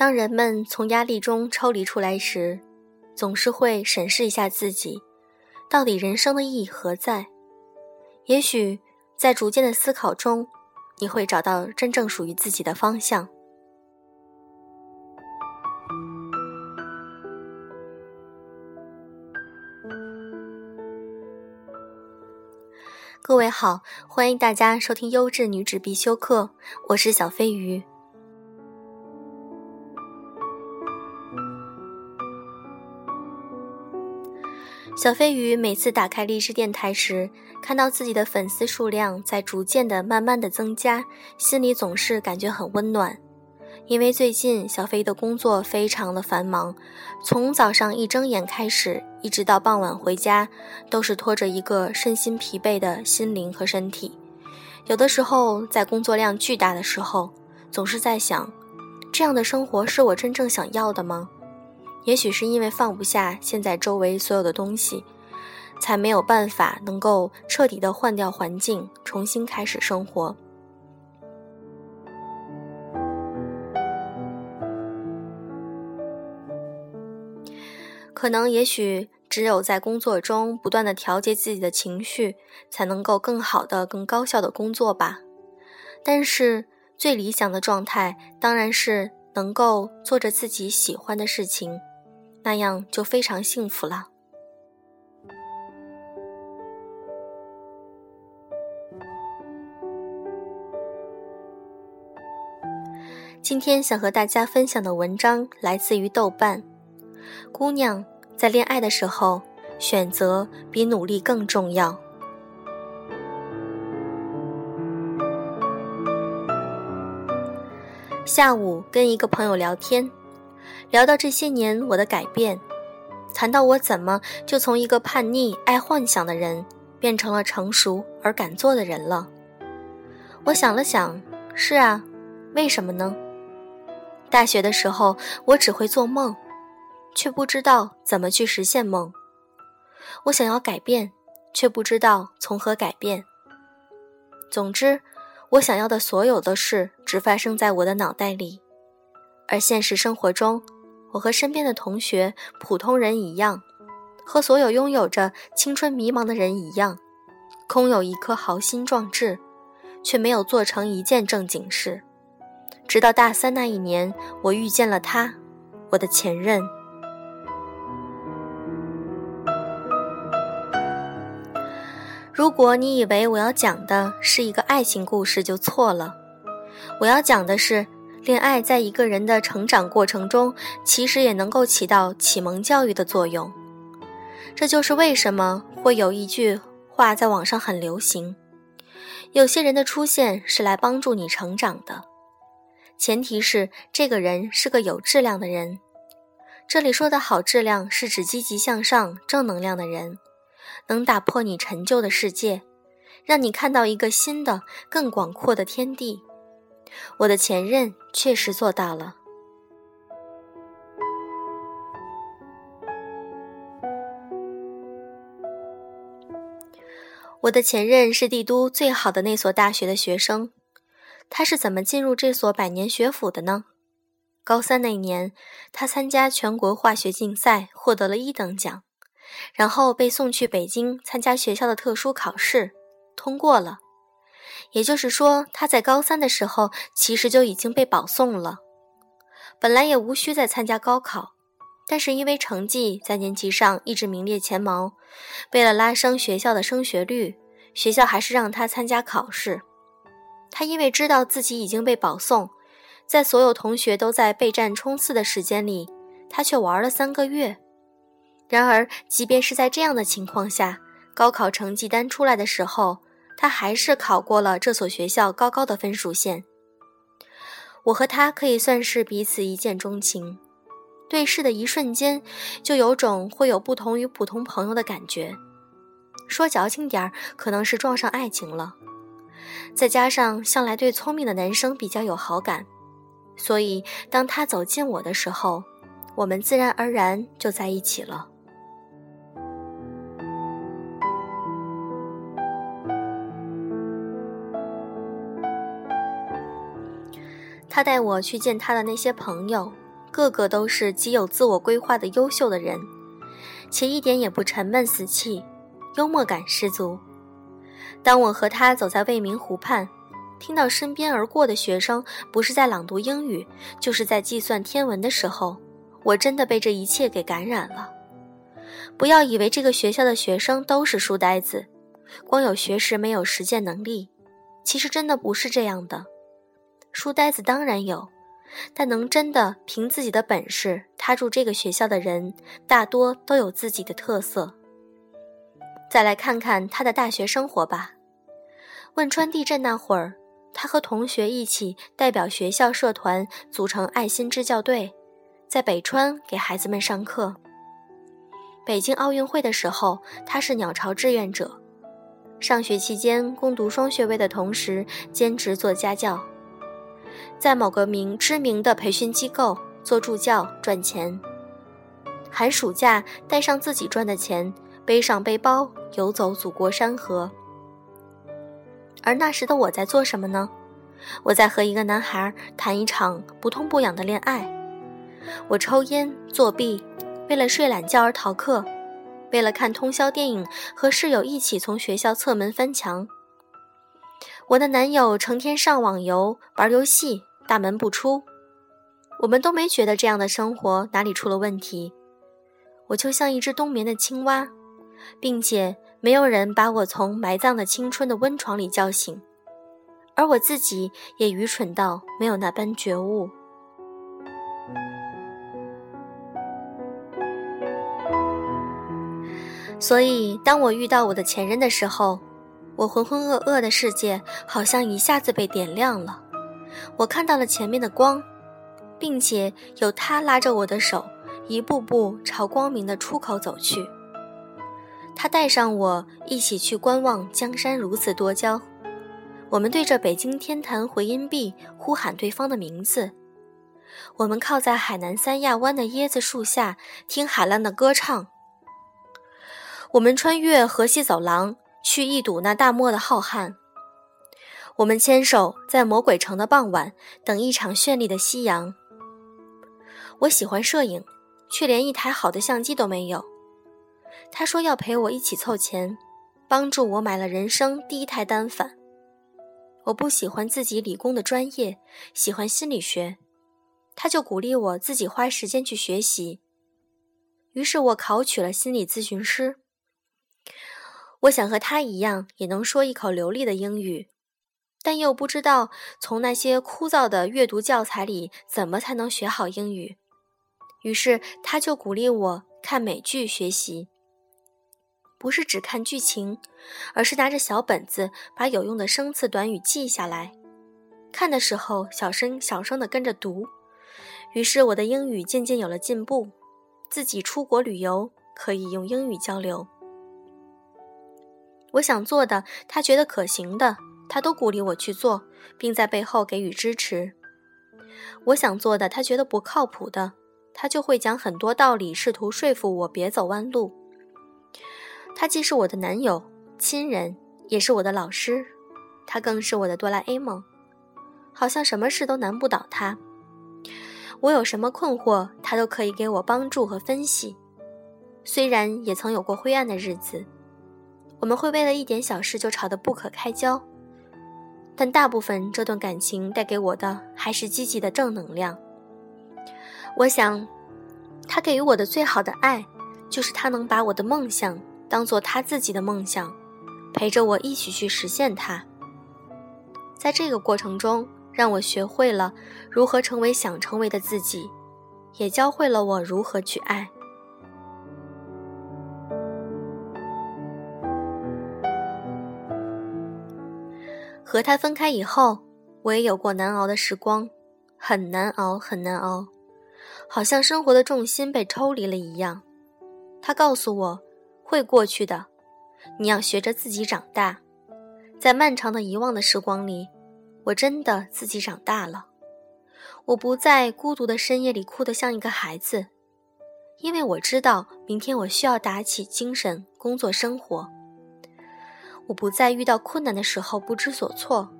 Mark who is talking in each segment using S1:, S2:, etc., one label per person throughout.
S1: 当人们从压力中抽离出来时，总是会审视一下自己，到底人生的意义何在？也许在逐渐的思考中，你会找到真正属于自己的方向。各位好，欢迎大家收听优质女纸必修课，我是小飞鱼。小飞鱼每次打开励志电台时，看到自己的粉丝数量在逐渐的、慢慢的增加，心里总是感觉很温暖。因为最近小飞的工作非常的繁忙，从早上一睁眼开始，一直到傍晚回家，都是拖着一个身心疲惫的心灵和身体。有的时候在工作量巨大的时候，总是在想，这样的生活是我真正想要的吗？也许是因为放不下现在周围所有的东西，才没有办法能够彻底的换掉环境，重新开始生活。可能也许只有在工作中不断的调节自己的情绪，才能够更好的、更高效的工作吧。但是最理想的状态当然是能够做着自己喜欢的事情。那样就非常幸福了。今天想和大家分享的文章来自于豆瓣。姑娘在恋爱的时候，选择比努力更重要。下午跟一个朋友聊天。聊到这些年我的改变，谈到我怎么就从一个叛逆、爱幻想的人，变成了成熟而敢做的人了。我想了想，是啊，为什么呢？大学的时候，我只会做梦，却不知道怎么去实现梦。我想要改变，却不知道从何改变。总之，我想要的所有的事，只发生在我的脑袋里。而现实生活中，我和身边的同学、普通人一样，和所有拥有着青春迷茫的人一样，空有一颗豪心壮志，却没有做成一件正经事。直到大三那一年，我遇见了他，我的前任。如果你以为我要讲的是一个爱情故事，就错了。我要讲的是。恋爱在一个人的成长过程中，其实也能够起到启蒙教育的作用。这就是为什么会有一句话在网上很流行：有些人的出现是来帮助你成长的，前提是这个人是个有质量的人。这里说的好质量，是指积极向上、正能量的人，能打破你陈旧的世界，让你看到一个新的、更广阔的天地。我的前任确实做到了。我的前任是帝都最好的那所大学的学生，他是怎么进入这所百年学府的呢？高三那年，他参加全国化学竞赛，获得了一等奖，然后被送去北京参加学校的特殊考试，通过了。也就是说，他在高三的时候其实就已经被保送了，本来也无需再参加高考，但是因为成绩在年级上一直名列前茅，为了拉升学校的升学率，学校还是让他参加考试。他因为知道自己已经被保送，在所有同学都在备战冲刺的时间里，他却玩了三个月。然而，即便是在这样的情况下，高考成绩单出来的时候。他还是考过了这所学校高高的分数线。我和他可以算是彼此一见钟情，对视的一瞬间，就有种会有不同于普通朋友的感觉。说矫情点儿，可能是撞上爱情了。再加上向来对聪明的男生比较有好感，所以当他走近我的时候，我们自然而然就在一起了。他带我去见他的那些朋友，个个都是极有自我规划的优秀的人，且一点也不沉闷死气，幽默感十足。当我和他走在未名湖畔，听到身边而过的学生不是在朗读英语，就是在计算天文的时候，我真的被这一切给感染了。不要以为这个学校的学生都是书呆子，光有学识没有实践能力，其实真的不是这样的。书呆子当然有，但能真的凭自己的本事踏入这个学校的人，大多都有自己的特色。再来看看他的大学生活吧。汶川地震那会儿，他和同学一起代表学校社团组成爱心支教队，在北川给孩子们上课。北京奥运会的时候，他是鸟巢志愿者。上学期间攻读双学位的同时，兼职做家教。在某个名知名的培训机构做助教赚钱，寒暑假带上自己赚的钱，背上背包游走祖国山河。而那时的我在做什么呢？我在和一个男孩谈一场不痛不痒的恋爱。我抽烟作弊，为了睡懒觉而逃课，为了看通宵电影和室友一起从学校侧门翻墙。我的男友成天上网游玩游戏。大门不出，我们都没觉得这样的生活哪里出了问题。我就像一只冬眠的青蛙，并且没有人把我从埋葬的青春的温床里叫醒，而我自己也愚蠢到没有那般觉悟。所以，当我遇到我的前任的时候，我浑浑噩噩的世界好像一下子被点亮了。我看到了前面的光，并且有他拉着我的手，一步步朝光明的出口走去。他带上我一起去观望江山如此多娇。我们对着北京天坛回音壁呼喊对方的名字。我们靠在海南三亚湾的椰子树下听海浪的歌唱。我们穿越河西走廊去一睹那大漠的浩瀚。我们牵手在魔鬼城的傍晚等一场绚丽的夕阳。我喜欢摄影，却连一台好的相机都没有。他说要陪我一起凑钱，帮助我买了人生第一台单反。我不喜欢自己理工的专业，喜欢心理学，他就鼓励我自己花时间去学习。于是我考取了心理咨询师。我想和他一样，也能说一口流利的英语。但又不知道从那些枯燥的阅读教材里怎么才能学好英语，于是他就鼓励我看美剧学习，不是只看剧情，而是拿着小本子把有用的生词短语记下来，看的时候小声小声的跟着读，于是我的英语渐渐有了进步，自己出国旅游可以用英语交流。我想做的，他觉得可行的。他都鼓励我去做，并在背后给予支持。我想做的，他觉得不靠谱的，他就会讲很多道理，试图说服我别走弯路。他既是我的男友、亲人，也是我的老师，他更是我的哆啦 A 梦，好像什么事都难不倒他。我有什么困惑，他都可以给我帮助和分析。虽然也曾有过灰暗的日子，我们会为了一点小事就吵得不可开交。但大部分这段感情带给我的还是积极的正能量。我想，他给予我的最好的爱，就是他能把我的梦想当做他自己的梦想，陪着我一起去实现它。在这个过程中，让我学会了如何成为想成为的自己，也教会了我如何去爱。和他分开以后，我也有过难熬的时光，很难熬，很难熬，好像生活的重心被抽离了一样。他告诉我，会过去的，你要学着自己长大。在漫长的遗忘的时光里，我真的自己长大了。我不在孤独的深夜里哭得像一个孩子，因为我知道明天我需要打起精神工作生活。我不再遇到困难的时候不知所措，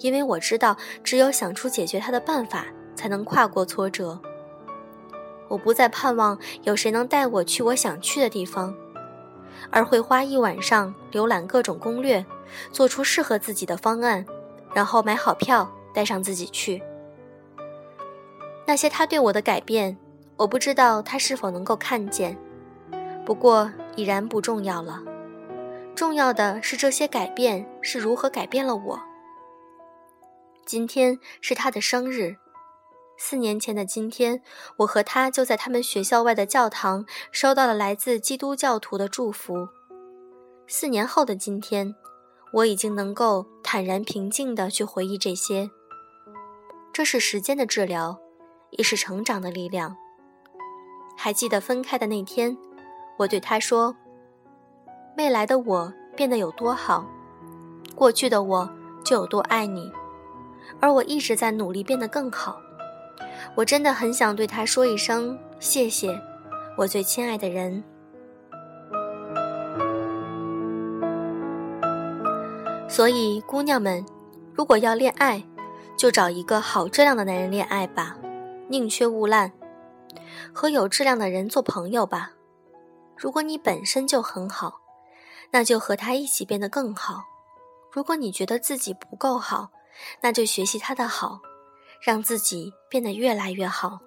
S1: 因为我知道，只有想出解决它的办法，才能跨过挫折，我不再盼望有谁能带我去我想去的地方，而会花一晚上浏览各种攻略，做出适合自己的方案，然后买好票带上自己去。那些他对我的改变，我不知道他是否能够看见，不过已然不重要了。重要的是这些改变是如何改变了我。今天是他的生日。四年前的今天，我和他就在他们学校外的教堂收到了来自基督教徒的祝福。四年后的今天，我已经能够坦然平静地去回忆这些。这是时间的治疗，也是成长的力量。还记得分开的那天，我对他说：“未来的我变得有多好，过去的我就有多爱你。”而我一直在努力变得更好。我真的很想对他说一声谢谢，我最亲爱的人。所以，姑娘们，如果要恋爱，就找一个好质量的男人恋爱吧，宁缺毋滥，和有质量的人做朋友吧。如果你本身就很好，那就和他一起变得更好。如果你觉得自己不够好，那就学习他的好。让自己变得越来越好。